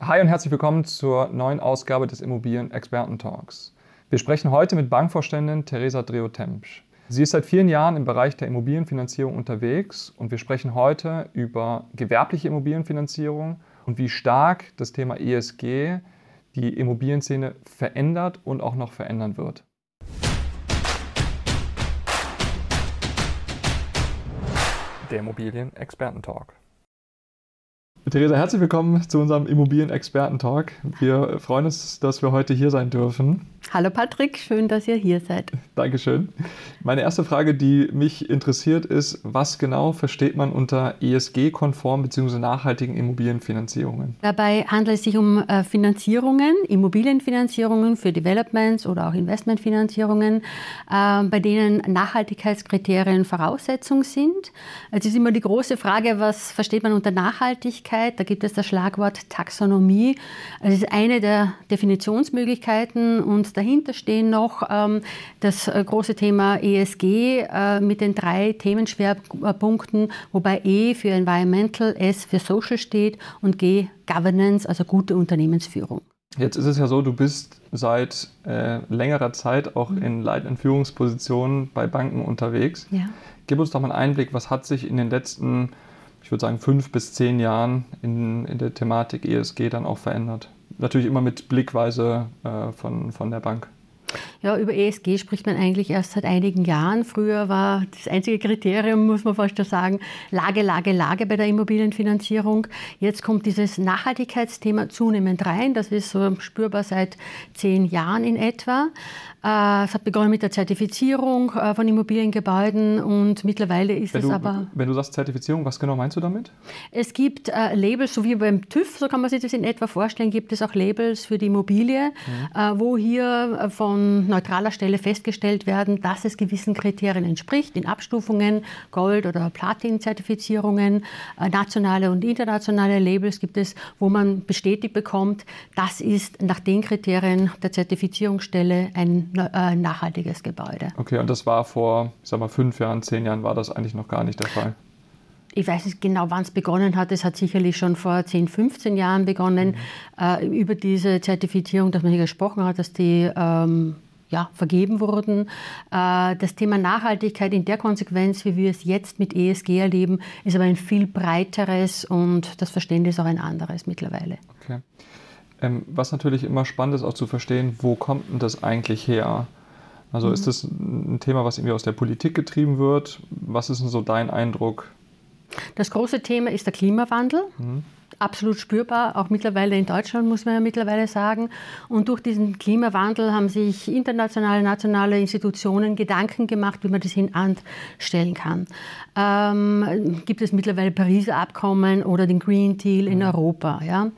Hi und herzlich willkommen zur neuen Ausgabe des Immobilien-Experten-Talks. Wir sprechen heute mit Bankvorständin Theresa Dreo-Tempsch. Sie ist seit vielen Jahren im Bereich der Immobilienfinanzierung unterwegs und wir sprechen heute über gewerbliche Immobilienfinanzierung und wie stark das Thema ESG die Immobilienszene verändert und auch noch verändern wird. Der Immobilien-Experten-Talk. Theresa, herzlich willkommen zu unserem Immobilien-Experten-Talk. Wir freuen uns, dass wir heute hier sein dürfen. Hallo Patrick, schön, dass ihr hier seid. Dankeschön. Meine erste Frage, die mich interessiert, ist, was genau versteht man unter ESG-konform bzw. nachhaltigen Immobilienfinanzierungen? Dabei handelt es sich um äh, Finanzierungen, Immobilienfinanzierungen für Developments oder auch Investmentfinanzierungen, äh, bei denen Nachhaltigkeitskriterien Voraussetzung sind. Es ist immer die große Frage, was versteht man unter Nachhaltigkeit? Da gibt es das Schlagwort Taxonomie. Es ist eine der Definitionsmöglichkeiten und dahinter stehen noch ähm, das äh, große Thema ESG äh, mit den drei Themenschwerpunkten, wobei E für Environmental, S für Social steht und G Governance, also gute Unternehmensführung. Jetzt ist es ja so, du bist seit äh, längerer Zeit auch mhm. in leitenden Führungspositionen bei Banken unterwegs. Ja. Gib uns doch mal einen Einblick, was hat sich in den letzten, ich würde sagen, fünf bis zehn Jahren in, in der Thematik ESG dann auch verändert? natürlich immer mit Blickweise äh, von, von der Bank. Ja, über ESG spricht man eigentlich erst seit einigen Jahren. Früher war das einzige Kriterium, muss man fast schon sagen, Lage, Lage, Lage bei der Immobilienfinanzierung. Jetzt kommt dieses Nachhaltigkeitsthema zunehmend rein. Das ist so spürbar seit zehn Jahren in etwa. Äh, es hat begonnen mit der Zertifizierung äh, von Immobiliengebäuden und mittlerweile ist wenn es du, aber. Wenn du sagst Zertifizierung, was genau meinst du damit? Es gibt äh, Labels, so wie beim TÜV, so kann man sich das in etwa vorstellen, gibt es auch Labels für die Immobilie, mhm. wo hier von neutraler Stelle festgestellt werden, dass es gewissen Kriterien entspricht, in Abstufungen, Gold- oder Platin-Zertifizierungen, äh, nationale und internationale Labels gibt es, wo man bestätigt bekommt, das ist nach den Kriterien der Zertifizierungsstelle ein ein nachhaltiges Gebäude. Okay, und das war vor, ich sag mal, fünf Jahren, zehn Jahren war das eigentlich noch gar nicht der Fall? ich weiß nicht genau, wann es begonnen hat. Es hat sicherlich schon vor 10, 15 Jahren begonnen, mhm. äh, über diese Zertifizierung, dass man hier gesprochen hat, dass die ähm, ja, vergeben wurden. Äh, das Thema Nachhaltigkeit in der Konsequenz, wie wir es jetzt mit ESG erleben, ist aber ein viel breiteres und das Verständnis auch ein anderes mittlerweile. Okay. Ähm, was natürlich immer spannend ist, auch zu verstehen, wo kommt denn das eigentlich her? Also mhm. ist das ein Thema, was irgendwie aus der Politik getrieben wird? Was ist denn so dein Eindruck? Das große Thema ist der Klimawandel. Mhm absolut spürbar, auch mittlerweile in Deutschland, muss man ja mittlerweile sagen. Und durch diesen Klimawandel haben sich internationale, nationale Institutionen Gedanken gemacht, wie man das hinanstellen kann. Ähm, gibt es mittlerweile Pariser Abkommen oder den Green Deal in Europa. Ja?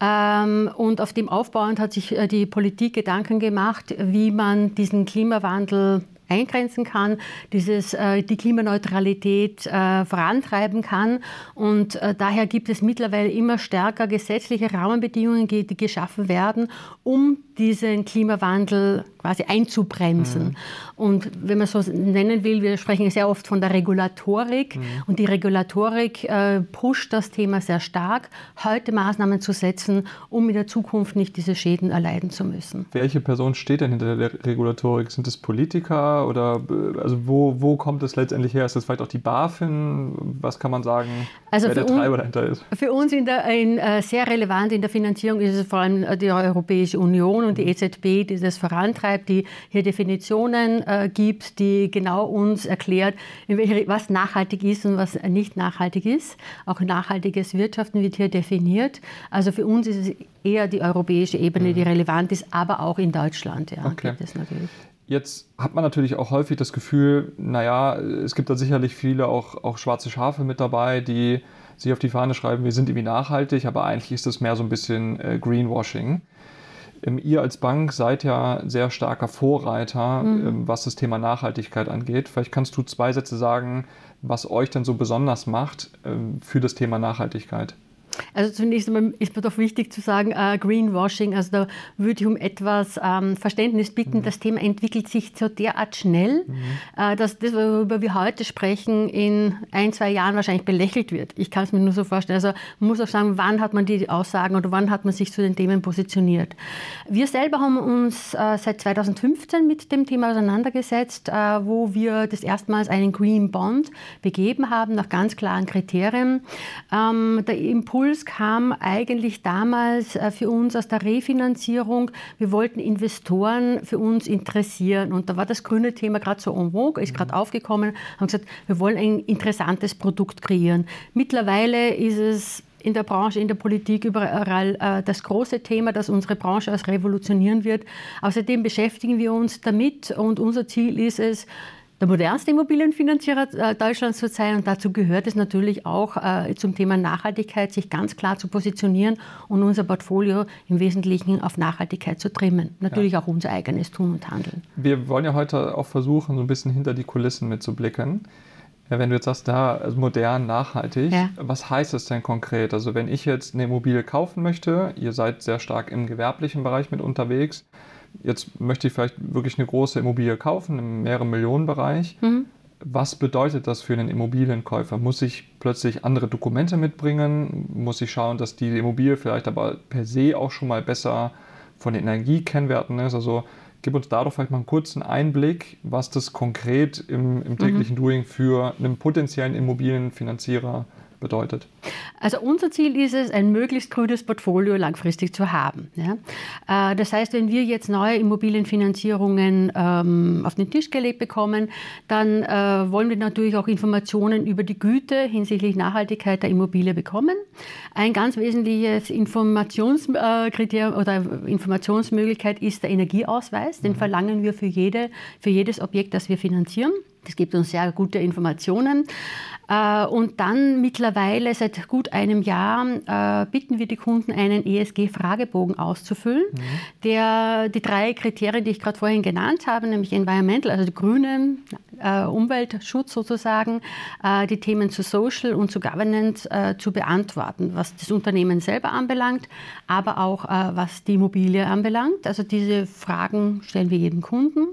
Ähm, und auf dem aufbauend hat sich äh, die Politik Gedanken gemacht, wie man diesen Klimawandel eingrenzen kann, dieses, äh, die Klimaneutralität äh, vorantreiben kann. Und äh, daher gibt es mittlerweile immer stärker gesetzliche Rahmenbedingungen, die, die geschaffen werden, um diesen Klimawandel quasi einzubremsen. Mhm. Und wenn man so nennen will, wir sprechen sehr oft von der Regulatorik mhm. und die Regulatorik äh, pusht das Thema sehr stark, heute Maßnahmen zu setzen, um in der Zukunft nicht diese Schäden erleiden zu müssen. Welche Person steht denn hinter der Regulatorik? Sind es Politiker oder also wo, wo kommt es letztendlich her? Ist das vielleicht auch die BaFin? Was kann man sagen, also wer der Treiber dahinter ist? Für uns in der, in, äh, sehr relevant in der Finanzierung ist es vor allem die Europäische Union und die EZB, die das vorantreibt, die hier Definitionen äh, gibt, die genau uns erklärt, welche, was nachhaltig ist und was nicht nachhaltig ist. Auch nachhaltiges Wirtschaften wird hier definiert. Also für uns ist es eher die europäische Ebene, die mhm. relevant ist, aber auch in Deutschland ja, okay. gibt es natürlich. Jetzt hat man natürlich auch häufig das Gefühl, naja, es gibt da sicherlich viele auch, auch schwarze Schafe mit dabei, die sich auf die Fahne schreiben, wir sind irgendwie nachhaltig, aber eigentlich ist das mehr so ein bisschen äh, Greenwashing. Ähm, ihr als Bank seid ja sehr starker Vorreiter, mhm. Ähm, was das Thema Nachhaltigkeit angeht. Vielleicht kannst du zwei Sätze sagen, was euch denn so besonders macht ähm, für das Thema Nachhaltigkeit. Also zunächst einmal ist mir doch wichtig zu sagen, äh, Greenwashing, also da würde ich um etwas ähm, Verständnis bitten. Mhm. Das Thema entwickelt sich so derart schnell, mhm. äh, dass das, worüber wir heute sprechen, in ein, zwei Jahren wahrscheinlich belächelt wird. Ich kann es mir nur so vorstellen. Also man muss auch sagen, wann hat man die Aussagen oder wann hat man sich zu den Themen positioniert. Wir selber haben uns äh, seit 2015 mit dem Thema auseinandergesetzt, äh, wo wir das erstmals einen Green Bond begeben haben, nach ganz klaren Kriterien. Ähm, der Impuls kam eigentlich damals äh, für uns aus der Refinanzierung. Wir wollten Investoren für uns interessieren und da war das grüne Thema gerade so en vogue, ist gerade aufgekommen, haben gesagt, wir wollen ein interessantes Produkt kreieren. Mittlerweile ist es in der Branche, in der Politik überall äh, das große Thema, das unsere Branche als revolutionieren wird. Außerdem beschäftigen wir uns damit und unser Ziel ist es, der modernste Immobilienfinanzierer äh, Deutschlands zu sein. Und dazu gehört es natürlich auch äh, zum Thema Nachhaltigkeit, sich ganz klar zu positionieren und unser Portfolio im Wesentlichen auf Nachhaltigkeit zu trimmen. Natürlich ja. auch unser eigenes Tun und Handeln. Wir wollen ja heute auch versuchen, so ein bisschen hinter die Kulissen mitzublicken. Ja, wenn du jetzt sagst, da also modern, nachhaltig, ja. was heißt das denn konkret? Also wenn ich jetzt eine Immobilie kaufen möchte, ihr seid sehr stark im gewerblichen Bereich mit unterwegs, jetzt möchte ich vielleicht wirklich eine große Immobilie kaufen, im mehreren Millionen Bereich. Mhm. Was bedeutet das für einen Immobilienkäufer? Muss ich plötzlich andere Dokumente mitbringen? Muss ich schauen, dass die Immobilie vielleicht aber per se auch schon mal besser von den Energiekennwerten ist? Also Gib uns da doch vielleicht mal einen kurzen Einblick, was das konkret im, im täglichen mhm. Doing für einen potenziellen Immobilienfinanzierer bedeutet? Also unser Ziel ist es, ein möglichst grünes Portfolio langfristig zu haben. Ja? Äh, das heißt, wenn wir jetzt neue Immobilienfinanzierungen ähm, auf den Tisch gelegt bekommen, dann äh, wollen wir natürlich auch Informationen über die Güte hinsichtlich Nachhaltigkeit der Immobilie bekommen. Ein ganz wesentliches Informationskriterium oder Informationsmöglichkeit ist der Energieausweis. Den mhm. verlangen wir für, jede, für jedes Objekt, das wir finanzieren. Das gibt uns sehr gute Informationen. Äh, und dann mittlerweile seit gut einem Jahr äh, bitten wir die Kunden, einen ESG-Fragebogen auszufüllen, mhm. der die drei Kriterien, die ich gerade vorhin genannt habe, nämlich Environmental, also die grüne äh, Umweltschutz sozusagen, die Themen zu Social und zu Governance zu beantworten, was das Unternehmen selber anbelangt, aber auch was die Immobilie anbelangt. Also diese Fragen stellen wir jedem Kunden.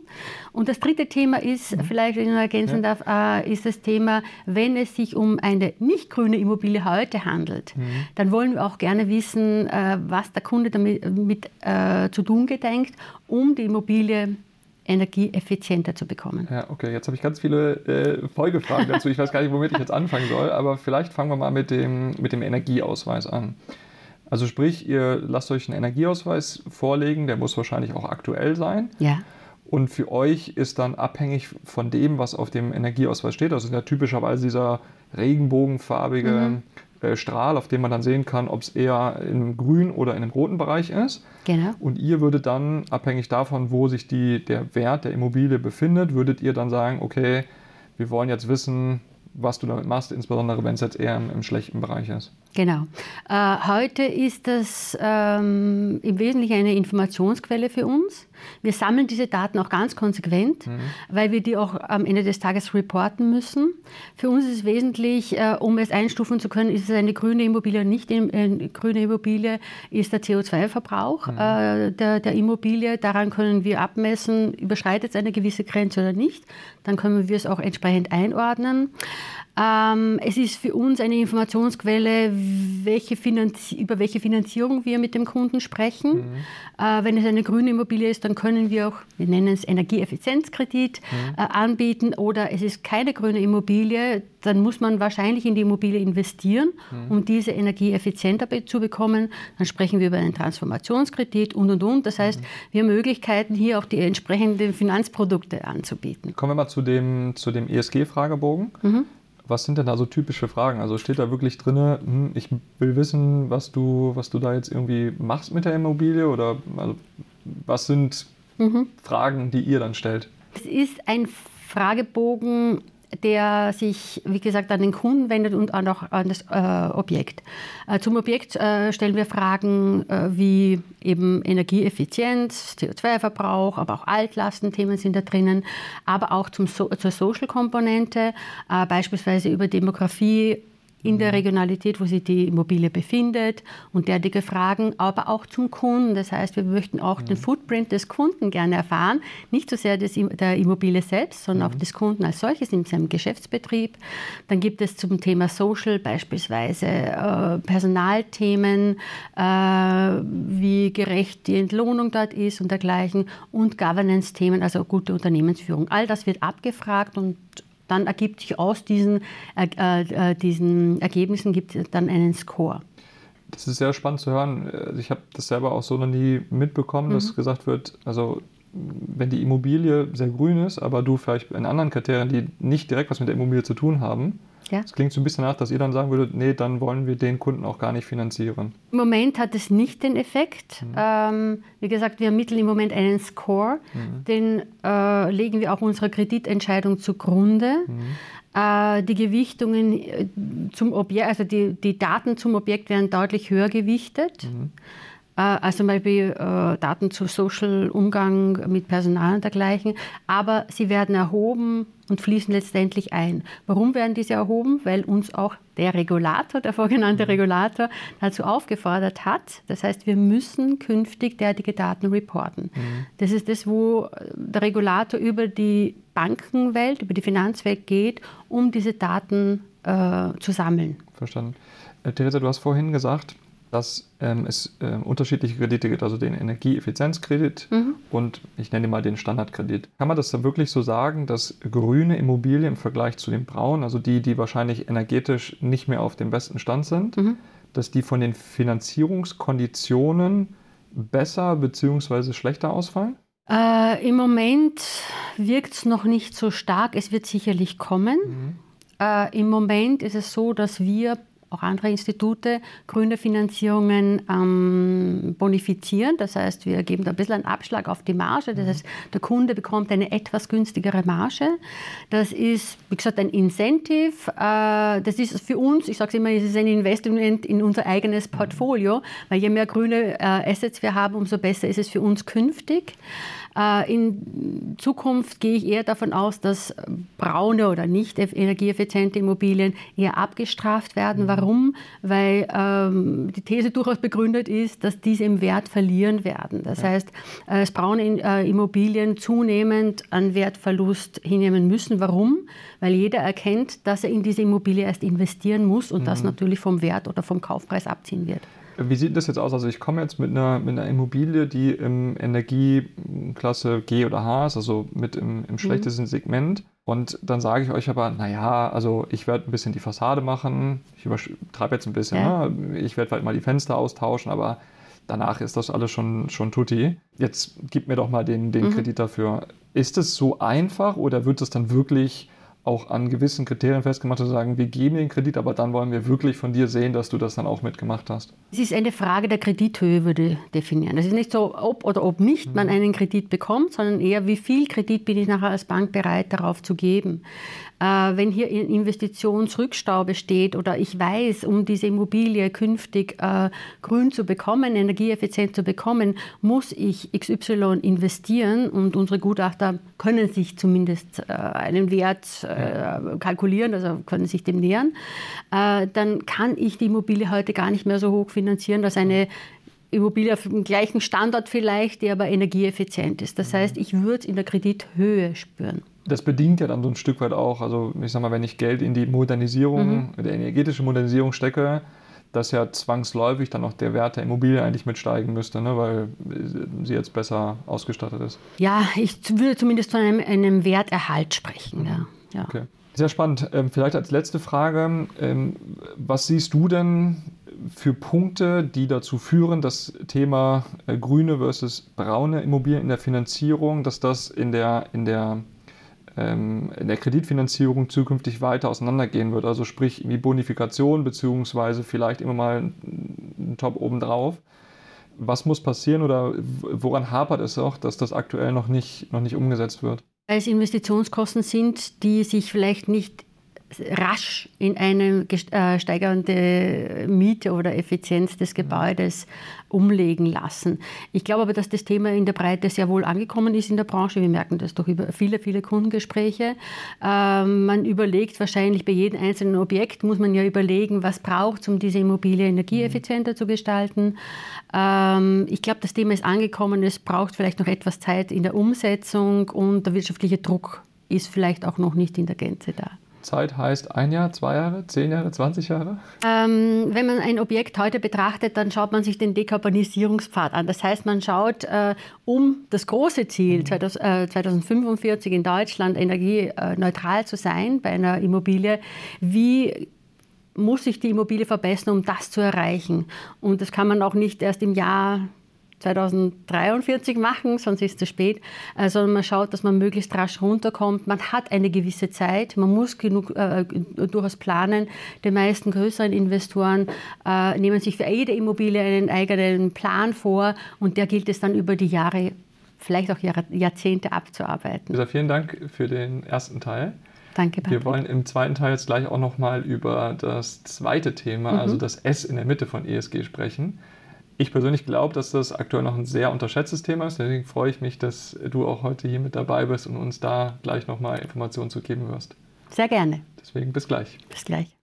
Und das dritte Thema ist, mhm. vielleicht, wenn ich noch ergänzen ja. darf, ist das Thema, wenn es sich um eine nicht grüne Immobilie heute handelt, mhm. dann wollen wir auch gerne wissen, äh, was der Kunde damit mit, äh, zu tun gedenkt, um die Immobilie energieeffizienter zu bekommen. Ja, okay, jetzt habe ich ganz viele äh, Folgefragen dazu. Ich weiß gar nicht, womit ich jetzt anfangen soll, aber vielleicht fangen wir mal mit dem, mit dem Energieausweis an. Also sprich, ihr lasst euch einen Energieausweis vorlegen, der muss wahrscheinlich auch aktuell sein. Ja. Und für euch ist dann abhängig von dem, was auf dem Energieausweis steht, also ja typischerweise dieser regenbogenfarbige mhm. Äh, Strahl, auf dem man dann sehen kann, ob es eher im grünen oder in dem roten Bereich ist. Genau. Und ihr würdet dann, abhängig davon, wo sich die, der Wert der Immobilie befindet, würdet ihr dann sagen, okay, wir wollen jetzt wissen, was du damit machst, insbesondere wenn es jetzt eher im, im schlechten Bereich ist. Genau. Äh, heute ist das ähm, im Wesentlichen eine Informationsquelle für uns. Wir sammeln diese Daten auch ganz konsequent, mhm. weil wir die auch am Ende des Tages reporten müssen. Für uns ist es wesentlich, äh, um es einstufen zu können, ist es eine grüne Immobilie oder nicht eine grüne Immobilie, ist der CO2-Verbrauch mhm. äh, der, der Immobilie. Daran können wir abmessen, überschreitet es eine gewisse Grenze oder nicht. Dann können wir es auch entsprechend einordnen. Ähm, es ist für uns eine Informationsquelle, welche über welche Finanzierung wir mit dem Kunden sprechen. Mhm. Äh, wenn es eine grüne Immobilie ist, dann können wir auch, wir nennen es Energieeffizienzkredit, mhm. äh, anbieten. Oder es ist keine grüne Immobilie, dann muss man wahrscheinlich in die Immobilie investieren, mhm. um diese Energie effizienter zu bekommen. Dann sprechen wir über einen Transformationskredit und und und. Das heißt, mhm. wir haben Möglichkeiten, hier auch die entsprechenden Finanzprodukte anzubieten. Kommen wir mal zu dem, zu dem ESG-Fragebogen. Was sind denn da so typische Fragen? Also steht da wirklich drin, hm, ich will wissen, was du, was du da jetzt irgendwie machst mit der Immobilie oder also, was sind mhm. Fragen, die ihr dann stellt? Es ist ein Fragebogen der sich, wie gesagt, an den Kunden wendet und auch an das äh, Objekt. Äh, zum Objekt äh, stellen wir Fragen äh, wie eben Energieeffizienz, CO2-Verbrauch, aber auch Altlastenthemen sind da drinnen, aber auch zum so zur Social-Komponente, äh, beispielsweise über Demografie, in der Regionalität, wo sich die Immobilie befindet und derartige Fragen, aber auch zum Kunden. Das heißt, wir möchten auch den Footprint des Kunden gerne erfahren, nicht so sehr des, der Immobilie selbst, sondern auch des Kunden als solches in seinem Geschäftsbetrieb. Dann gibt es zum Thema Social beispielsweise äh, Personalthemen, äh, wie gerecht die Entlohnung dort ist und dergleichen und Governance-Themen, also gute Unternehmensführung. All das wird abgefragt und dann ergibt sich aus diesen, äh, äh, diesen Ergebnissen gibt dann einen Score. Das ist sehr spannend zu hören. Also ich habe das selber auch so noch nie mitbekommen, mhm. dass gesagt wird, also wenn die Immobilie sehr grün ist, aber du vielleicht in anderen Kriterien, die nicht direkt was mit der Immobilie zu tun haben, ja. Das klingt so ein bisschen nach, dass ihr dann sagen würdet, nee, dann wollen wir den Kunden auch gar nicht finanzieren. Im Moment hat es nicht den Effekt. Mhm. Ähm, wie gesagt, wir ermitteln im Moment einen Score, mhm. den äh, legen wir auch unserer Kreditentscheidung zugrunde. Mhm. Äh, die Gewichtungen äh, zum Objekt, also die, die Daten zum Objekt werden deutlich höher gewichtet. Äh, also zum Beispiel äh, Daten zu Social Umgang mit Personal und dergleichen. Aber sie werden erhoben und fließen letztendlich ein. Warum werden diese erhoben? Weil uns auch der Regulator, der vorgenannte mhm. Regulator, dazu aufgefordert hat. Das heißt, wir müssen künftig derartige Daten reporten. Mhm. Das ist das, wo der Regulator über die Bankenwelt, über die Finanzwelt geht, um diese Daten äh, zu sammeln. Verstanden. Äh, Theresa, du hast vorhin gesagt, dass ähm, es äh, unterschiedliche Kredite gibt, also den Energieeffizienzkredit mhm. und ich nenne mal den Standardkredit. Kann man das dann wirklich so sagen, dass grüne Immobilien im Vergleich zu den braunen, also die, die wahrscheinlich energetisch nicht mehr auf dem besten Stand sind, mhm. dass die von den Finanzierungskonditionen besser bzw. schlechter ausfallen? Äh, Im Moment wirkt es noch nicht so stark. Es wird sicherlich kommen. Mhm. Äh, Im Moment ist es so, dass wir auch andere Institute grüne Finanzierungen ähm, bonifizieren. Das heißt, wir geben da ein bisschen einen Abschlag auf die Marge. Das heißt, der Kunde bekommt eine etwas günstigere Marge. Das ist, wie gesagt, ein Incentive. Äh, das ist für uns, ich sage es immer, es ist ein Investment in unser eigenes Portfolio, weil je mehr grüne äh, Assets wir haben, umso besser ist es für uns künftig. Äh, in Zukunft gehe ich eher davon aus, dass braune oder nicht energieeffiziente Immobilien eher abgestraft werden. Mhm. Warum? Weil ähm, die These durchaus begründet ist, dass diese im Wert verlieren werden. Das heißt, äh, dass braune äh, Immobilien zunehmend an Wertverlust hinnehmen müssen. Warum? Weil jeder erkennt, dass er in diese Immobilie erst investieren muss und mhm. das natürlich vom Wert oder vom Kaufpreis abziehen wird. Wie sieht das jetzt aus? Also ich komme jetzt mit einer, mit einer Immobilie, die im Energieklasse G oder H ist, also mit im, im mhm. schlechtesten mhm. Segment. Und dann sage ich euch aber, naja, also ich werde ein bisschen die Fassade machen. Ich übertreibe jetzt ein bisschen. Ja. Ne? Ich werde vielleicht mal die Fenster austauschen, aber danach ist das alles schon, schon tutti. Jetzt gib mir doch mal den, den mhm. Kredit dafür. Ist es so einfach oder wird es dann wirklich auch an gewissen Kriterien festgemacht, zu sagen, wir geben den Kredit, aber dann wollen wir wirklich von dir sehen, dass du das dann auch mitgemacht hast? Es ist eine Frage der Kredithöhe, würde ich definieren. Es ist nicht so, ob oder ob nicht man mhm. einen Kredit bekommt, sondern eher, wie viel Kredit bin ich nachher als Bank bereit, darauf zu geben. Äh, wenn hier Investitionsrückstau besteht oder ich weiß, um diese Immobilie künftig äh, grün zu bekommen, energieeffizient zu bekommen, muss ich XY investieren und unsere Gutachter können sich zumindest äh, einen Wert kalkulieren, also können sich dem nähern, dann kann ich die Immobilie heute gar nicht mehr so hoch finanzieren, dass eine Immobilie auf dem gleichen Standort vielleicht, die aber energieeffizient ist. Das heißt, ich würde es in der Kredithöhe spüren das bedingt ja dann so ein Stück weit auch, also ich sag mal, wenn ich Geld in die Modernisierung, mhm. der energetische Modernisierung stecke, dass ja zwangsläufig dann auch der Wert der Immobilie eigentlich mitsteigen müsste, ne, weil sie jetzt besser ausgestattet ist. Ja, ich würde zumindest von einem, einem Werterhalt sprechen. Ja. ja. Okay. Sehr spannend. Ähm, vielleicht als letzte Frage, ähm, was siehst du denn für Punkte, die dazu führen, das Thema äh, grüne versus braune Immobilien in der Finanzierung, dass das in der, in der ähm, in der Kreditfinanzierung zukünftig weiter auseinandergehen wird. Also sprich die Bonifikation beziehungsweise vielleicht immer mal ein Top obendrauf. Was muss passieren oder woran hapert es auch, dass das aktuell noch nicht, noch nicht umgesetzt wird? Weil es Investitionskosten sind, die sich vielleicht nicht rasch in eine äh, steigernde Miete oder Effizienz des Gebäudes umlegen lassen. Ich glaube aber, dass das Thema in der Breite sehr wohl angekommen ist in der Branche. Wir merken das durch über viele, viele Kundengespräche. Ähm, man überlegt wahrscheinlich bei jedem einzelnen Objekt, muss man ja überlegen, was braucht es, um diese Immobilie energieeffizienter zu gestalten. Ähm, ich glaube, das Thema ist angekommen. Es braucht vielleicht noch etwas Zeit in der Umsetzung und der wirtschaftliche Druck ist vielleicht auch noch nicht in der Gänze da. Zeit heißt ein Jahr, zwei Jahre, zehn Jahre, 20 Jahre? Ähm, wenn man ein Objekt heute betrachtet, dann schaut man sich den Dekarbonisierungspfad an. Das heißt, man schaut, äh, um das große Ziel, mhm. 2000, äh, 2045 in Deutschland energieneutral zu sein bei einer Immobilie, wie muss sich die Immobilie verbessern, um das zu erreichen. Und das kann man auch nicht erst im Jahr 2043 machen, sonst ist es zu spät, sondern man schaut, dass man möglichst rasch runterkommt. Man hat eine gewisse Zeit, man muss genug äh, durchaus planen. Die meisten größeren Investoren äh, nehmen sich für jede Immobilie einen eigenen Plan vor und der gilt es dann über die Jahre, vielleicht auch Jahrzehnte abzuarbeiten. Lisa, vielen Dank für den ersten Teil. Danke, Patrick. Wir wollen im zweiten Teil jetzt gleich auch nochmal über das zweite Thema, mhm. also das S in der Mitte von ESG sprechen. Ich persönlich glaube, dass das aktuell noch ein sehr unterschätztes Thema ist. Deswegen freue ich mich, dass du auch heute hier mit dabei bist und uns da gleich nochmal Informationen zu geben wirst. Sehr gerne. Deswegen bis gleich. Bis gleich.